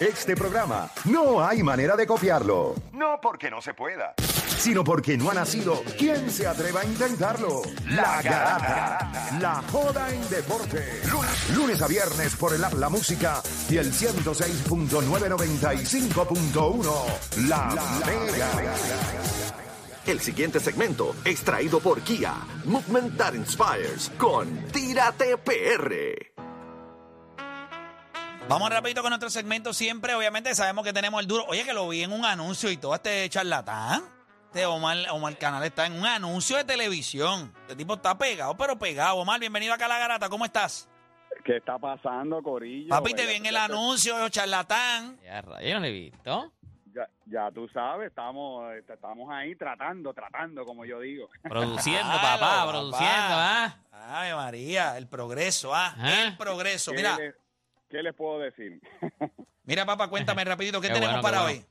Este programa no hay manera de copiarlo. No porque no se pueda, sino porque no ha nacido. ¿Quién se atreva a intentarlo? La Garata. La joda en deporte. Lunes, lunes a viernes por el app La Música y el 106.995.1. La, Mega. El siguiente segmento, extraído por Kia, Movement That Inspires, con Tírate PR. Vamos rapidito con nuestro segmento siempre. Obviamente sabemos que tenemos el duro. Oye, que lo vi en un anuncio y todo este charlatán. Este Omar, Omar Canal está en un anuncio de televisión. Este tipo está pegado, pero pegado. Omar, bienvenido acá a La Garata. ¿Cómo estás? ¿Qué está pasando, Corillo? Papi, te vi en el anuncio, charlatán. Ya, yo no lo he visto. Ya, ya tú sabes, estamos, estamos ahí tratando, tratando, como yo digo. Produciendo, papá, produciendo, ¿ah? Ay, María, el progreso, ah, Ajá. el progreso. ¿Qué, Mira, qué les puedo decir? mira, papá, cuéntame rapidito, ¿qué Qué tenemos bueno, qué para bueno. hoy?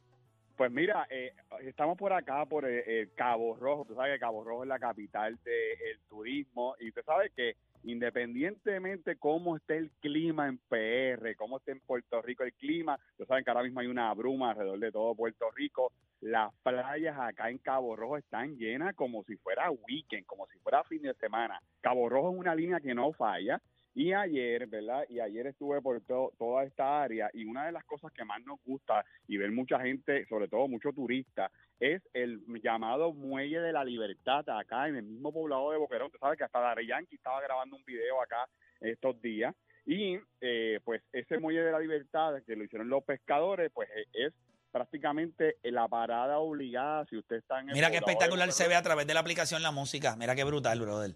Pues mira, eh, estamos por acá, por eh, eh, Cabo Rojo. Tú sabes que Cabo Rojo es la capital del turismo y usted sabe que independientemente cómo esté el clima en PR, cómo esté en Puerto Rico el clima, ustedes saben que ahora mismo hay una bruma alrededor de todo Puerto Rico. Las playas acá en Cabo Rojo están llenas como si fuera weekend, como si fuera fin de semana. Cabo Rojo es una línea que no falla. Y ayer, ¿verdad? Y ayer estuve por to- toda esta área y una de las cosas que más nos gusta y ver mucha gente, sobre todo mucho turista, es el llamado Muelle de la Libertad acá en el mismo poblado de Boquerón. Usted sabe que hasta Dari Yankee estaba grabando un video acá estos días. Y eh, pues ese Muelle de la Libertad que lo hicieron los pescadores, pues eh, es prácticamente la parada obligada si usted está en el Mira qué espectacular se ve a través de la aplicación la música. Mira qué brutal, brother.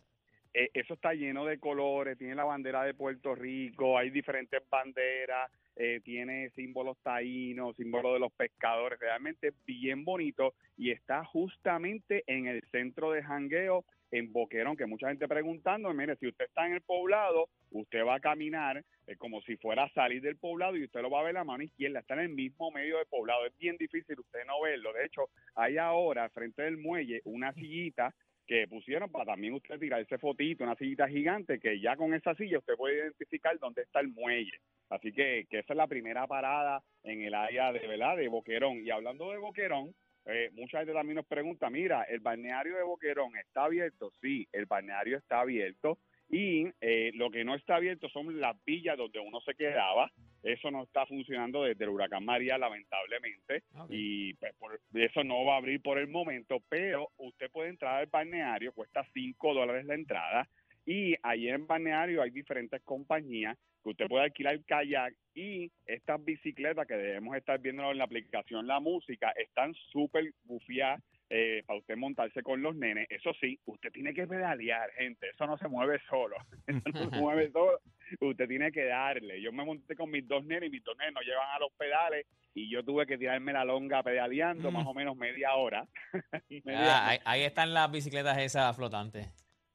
Eh, eso está lleno de colores, tiene la bandera de Puerto Rico, hay diferentes banderas, eh, tiene símbolos taínos, símbolos de los pescadores, realmente bien bonito y está justamente en el centro de jangueo en Boquerón, que mucha gente preguntando, mire, si usted está en el poblado, usted va a caminar eh, como si fuera a salir del poblado y usted lo va a ver la mano izquierda, está en el mismo medio del poblado, es bien difícil usted no verlo, de hecho, hay ahora frente del muelle una sillita que pusieron para también usted tirar ese fotito, una sillita gigante, que ya con esa silla usted puede identificar dónde está el muelle. Así que, que esa es la primera parada en el área de, ¿verdad? de Boquerón. Y hablando de Boquerón, eh, mucha gente también nos pregunta, mira, ¿el balneario de Boquerón está abierto? Sí, el balneario está abierto. Y eh, lo que no está abierto son las villas donde uno se quedaba. Eso no está funcionando desde el huracán María, lamentablemente Ok. y pues, por- eso no va a abrir por el momento, pero usted puede entrar al balneario, cuesta 5 dólares la entrada y allí en balneario hay diferentes compañías que usted puede alquilar kayak y estas bicicletas que debemos estar viendo en la aplicación La Música están súper bufiadas eh, para usted montarse con los nenes. Eso sí, usted tiene que pedalear, gente. Eso no se mueve solo. Eso no se mueve solo. Usted tiene que darle. Yo me monté con mis dos nenes y mis dos nenes no llevan a los pedales y yo tuve que tirarme la longa pedaleando Mm. más o menos media hora. Media- Ah, ahí, ahí están las bicicletas esas flotantes.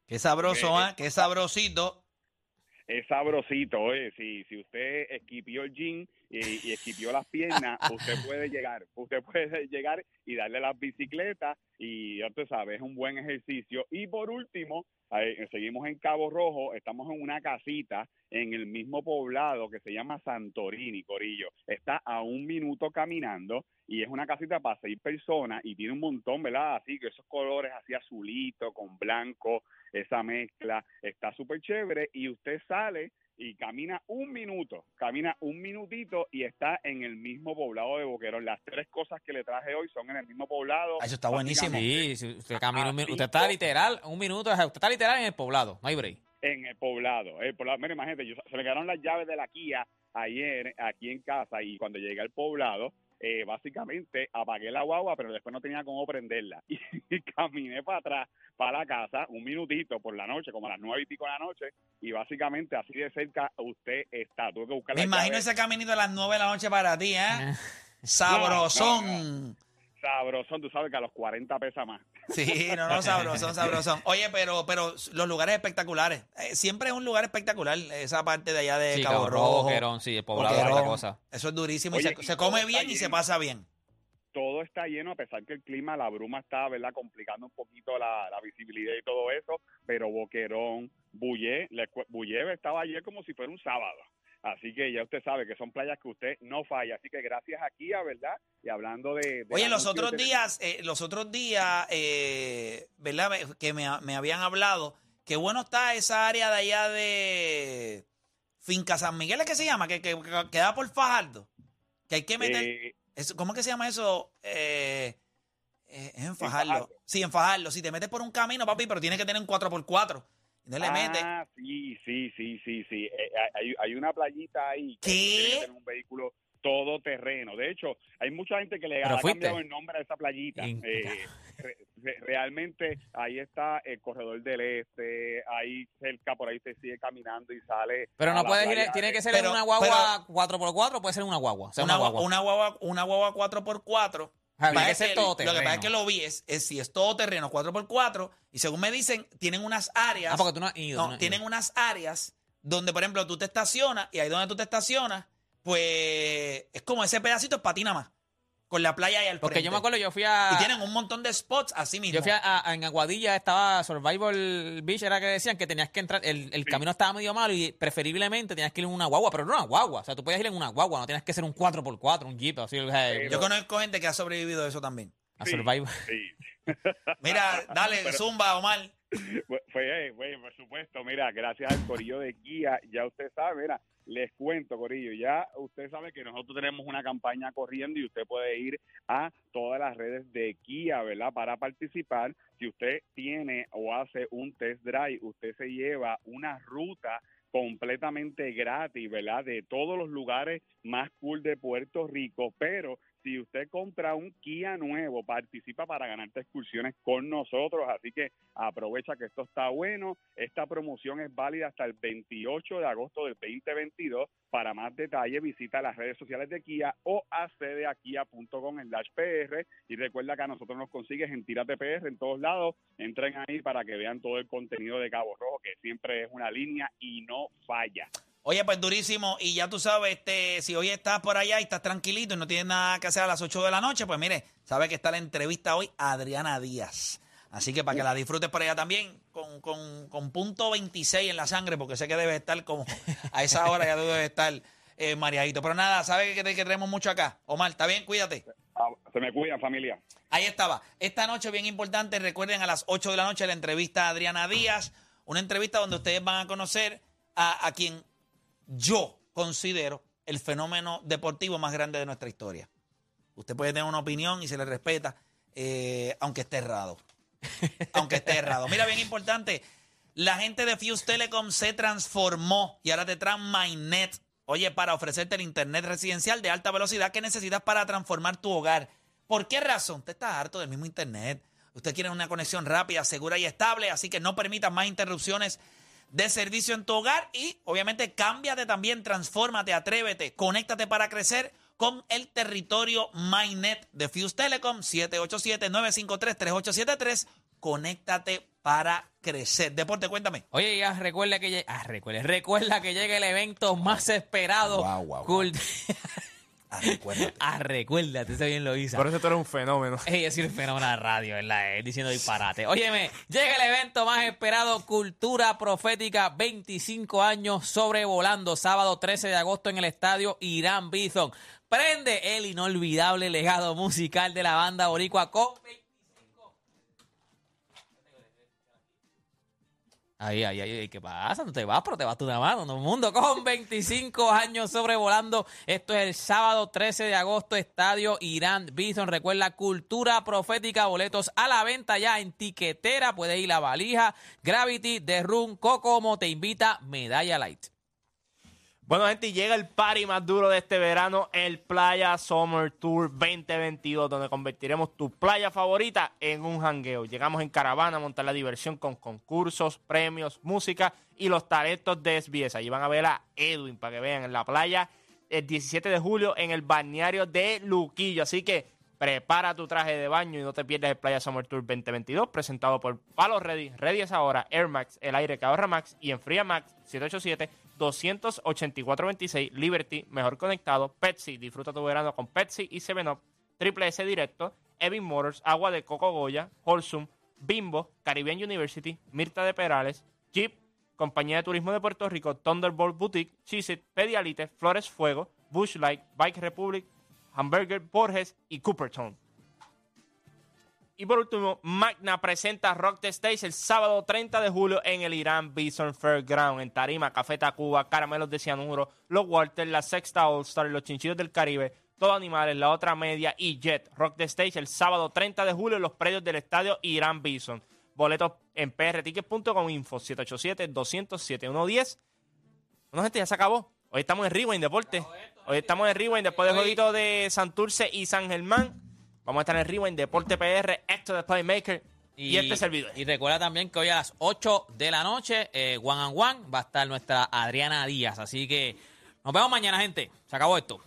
Qué sabroso, Eh, ¿ah? Qué sabrosito. Es sabrosito, oye, si, si usted esquipió el jean y, y esquipió las piernas, usted puede llegar, usted puede llegar y darle las bicicletas y ya usted sabe, es un buen ejercicio. Y por último, eh, seguimos en Cabo Rojo, estamos en una casita en el mismo poblado que se llama Santorini, Corillo. Está a un minuto caminando y es una casita para seis personas y tiene un montón, ¿verdad? Así que esos colores así azulito con blanco, esa mezcla, está súper chévere y usted sale y camina un minuto, camina un minutito y está en el mismo poblado de Boquerón. Las tres cosas que le traje hoy son en el mismo poblado. Ah, Eso está buenísimo. Sí, si usted camina un minuto. Usted está literal, un minuto, usted está literal en el poblado, no hay break. En el poblado. El poblado. Mira, imagínate, yo, se me quedaron las llaves de la Kia ayer aquí en casa y cuando llegué al poblado, eh, básicamente apagué la guagua, pero después no tenía cómo prenderla. Y, caminé para atrás, para la casa, un minutito por la noche, como a las nueve y pico de la noche, y básicamente así de cerca usted está. Tuve que buscar Me las imagino llaves. ese caminito a las 9 de la noche para ti, ¿eh? Sabrosón. Sabrosón, tú sabes que a los 40 pesa más. Sí, no, no, sabrosón, sabrosón. Oye, pero, pero los lugares espectaculares. Eh, siempre es un lugar espectacular, esa parte de allá de Sí, Cabo Rojo. Boquerón, sí, el poblado es Boquerón. otra cosa. Eso es durísimo. y se, y se todo come bien y se pasa bien. todo está lleno, a pesar que el clima, la bruma está, ¿verdad?, complicando un poquito la, la visibilidad y todo eso, pero Boquerón, Bullé, Bullé estaba ayer como si fuera un sábado. Así que ya usted sabe que son playas que usted no falla. Así que gracias a Kia, ¿verdad? Y hablando de... de Oye, los otros días, eh, los otros días, eh, ¿verdad? Que me, me habían hablado, qué bueno está esa área de allá de Finca San Miguel, ¿es que se llama? Que, que, que queda por Fajardo. Que hay que meter... Eh, eso- ¿Cómo es que se llama eso? Eh, es en Fajardo. Fajardo. Sí, en Fajardo. Si te metes por un camino, papi, pero tienes que tener un 4x4. No le. Ah, sí, sí, sí, sí, sí. Eh, hay, hay una playita ahí que ¿Qué? tiene que tener un vehículo todoterreno. De hecho, hay mucha gente que le Pero ha fuiste. cambiado el nombre a esa playita. Eh, re- re- realmente ahí está el corredor del este, ahí cerca, por ahí se sigue caminando y sale. Pero a no la puedes ir, tiene que ser Pero- en una guagua 4x4 puede ser una guagua. O sea, una, una, gua- guagua. una guagua, una guagua 4x4. Tiene Pasa que todo Lo que pasa es terreno. que lo vi es, es si es todo terreno 4x4 y según me dicen, tienen unas áreas. Ah, porque tú no has ido. no, tienen ido. unas áreas donde, por ejemplo, tú te estacionas y ahí donde tú te estacionas, pues es como ese pedacito es patina más. Con la playa ahí al Porque frente. yo me acuerdo, yo fui a. Y tienen un montón de spots así mismo. Yo fui a, a- en Aguadilla, estaba Survival Beach, era que decían que tenías que entrar, el, el camino estaba medio malo y preferiblemente tenías que ir en una guagua, pero no una guagua, o sea, tú puedes ir en una guagua, no tienes que ser un 4x4, un jeep, así, o sea, Yo conozco gente que ha sobrevivido a eso también. a Sí, Survival. Sí. Mira, dale, Pero- zumba, Omar. Fue, fue, fue, por supuesto, mira, gracias al Corillo de Guía, ya usted sabe, mira, les cuento, Corillo, ya usted sabe que nosotros tenemos una campaña corriendo y usted puede ir a todas las redes de Kia, ¿verdad? Para participar, si usted tiene o hace un test drive, usted se lleva una ruta completamente gratis, ¿verdad? De todos los lugares más cool de Puerto Rico, pero si usted compra un Kia nuevo, participa para ganarte excursiones con nosotros, así que aprovecha que esto está bueno. Esta promoción es válida hasta el 28 de agosto del 2022. Para más detalles, visita las redes sociales de Kia o accede a kia.com en PR y recuerda que a nosotros nos consigues en Tírate PR en todos lados. Entren ahí para que vean todo el contenido de Cabo Rojo, que siempre es una línea y no falla. Oye, pues durísimo. Y ya tú sabes, este, si hoy estás por allá y estás tranquilito y no tienes nada que hacer a las 8 de la noche, pues mire, sabe que está la entrevista hoy a Adriana Díaz. Así que para que la disfrutes por allá también, con, con, con punto 26 en la sangre, porque sé que debe estar como a esa hora ya debes estar eh, mareadito. Pero nada, sabes que, te- que tenemos mucho acá. Omar, ¿está bien? Cuídate. Ah, Se me cuidan, familia. Ahí estaba. Esta noche, bien importante, recuerden a las 8 de la noche la entrevista a Adriana Díaz. Una entrevista donde ustedes van a conocer a, a quien yo considero el fenómeno deportivo más grande de nuestra historia. Usted puede tener una opinión y se le respeta, eh, aunque esté errado. aunque esté errado. Mira, bien importante, la gente de Fuse Telecom se transformó y ahora te traen MyNet. Oye, para ofrecerte el internet residencial de alta velocidad que necesitas para transformar tu hogar. ¿Por qué razón? Usted está harto del mismo internet. Usted quiere una conexión rápida, segura y estable, así que no permitas más interrupciones de servicio en tu hogar y obviamente cámbiate también, transfórmate, atrévete, conéctate para crecer con el territorio MyNet de Fuse Telecom 787-953-3873. Conéctate para crecer. Deporte, cuéntame. Oye, ya recuerda que, ah, recuerda, recuerda que llega el evento más esperado. Guau, guau, guau. Ah, recuérdate. ah, recuérdate, ese bien lo hizo. Por eso tú eres un fenómeno. Ey, es el fenómeno de la radio, ¿verdad? Él diciendo disparate. Óyeme, llega el evento más esperado, Cultura Profética, 25 años sobrevolando, sábado 13 de agosto en el estadio Irán Bison. Prende el inolvidable legado musical de la banda boricua con 25. Ahí, ahí, ahí, ¿qué pasa? No te vas, pero te vas tú de mano, el mundo con 25 años sobrevolando. Esto es el sábado 13 de agosto, Estadio Irán Bison. Recuerda, Cultura Profética, boletos a la venta ya en tiquetera. Puede ir a Valija, Gravity, The Room, Cocomo, te invita Medalla Light. Bueno, gente, llega el party más duro de este verano, el Playa Summer Tour 2022, donde convertiremos tu playa favorita en un jangueo. Llegamos en caravana a montar la diversión con concursos, premios, música y los talentos de SBS. Allí van a ver a Edwin para que vean en la playa el 17 de julio en el balneario de Luquillo. Así que prepara tu traje de baño y no te pierdas el Playa Summer Tour 2022, presentado por Palo Ready. Ready es ahora, Air Max, el aire que Max y enfría Max 787-284-26, Liberty, mejor conectado, Pepsi, disfruta tu verano con Pepsi y 7up, Triple S Directo, Evin Motors, Agua de Coco Goya, Holsum, Bimbo, Caribbean University, Mirta de Perales, Jeep, Compañía de Turismo de Puerto Rico, Thunderbolt Boutique, Cheez-It, Pedialite, Flores Fuego, Bush Light, Bike Republic, Hamburger Borges y Cooperton. Y por último, Magna presenta Rock the Stage el sábado 30 de julio en el Irán Bison Fairground. En Tarima, Café Tacuba, Caramelos de Cianuro, Los Walters, la Sexta All Star, Los Chinchillos del Caribe, Todo Animales, La Otra Media y Jet. Rock the Stage el sábado 30 de julio en los predios del estadio Irán Bison. Boletos en prtickets.com info 787-200-7110. Bueno, gente, ya se acabó. Hoy estamos en Rewind Deporte. Hoy estamos en Rewind después del jueguito de Santurce y San Germán. Vamos a estar en Rewind Deporte PR, Héctor de Playmaker y, este servidor. Y recuerda también que hoy a las 8 de la noche, eh, One and One, va a estar nuestra Adriana Díaz. Así que nos vemos mañana, gente. Se acabó esto.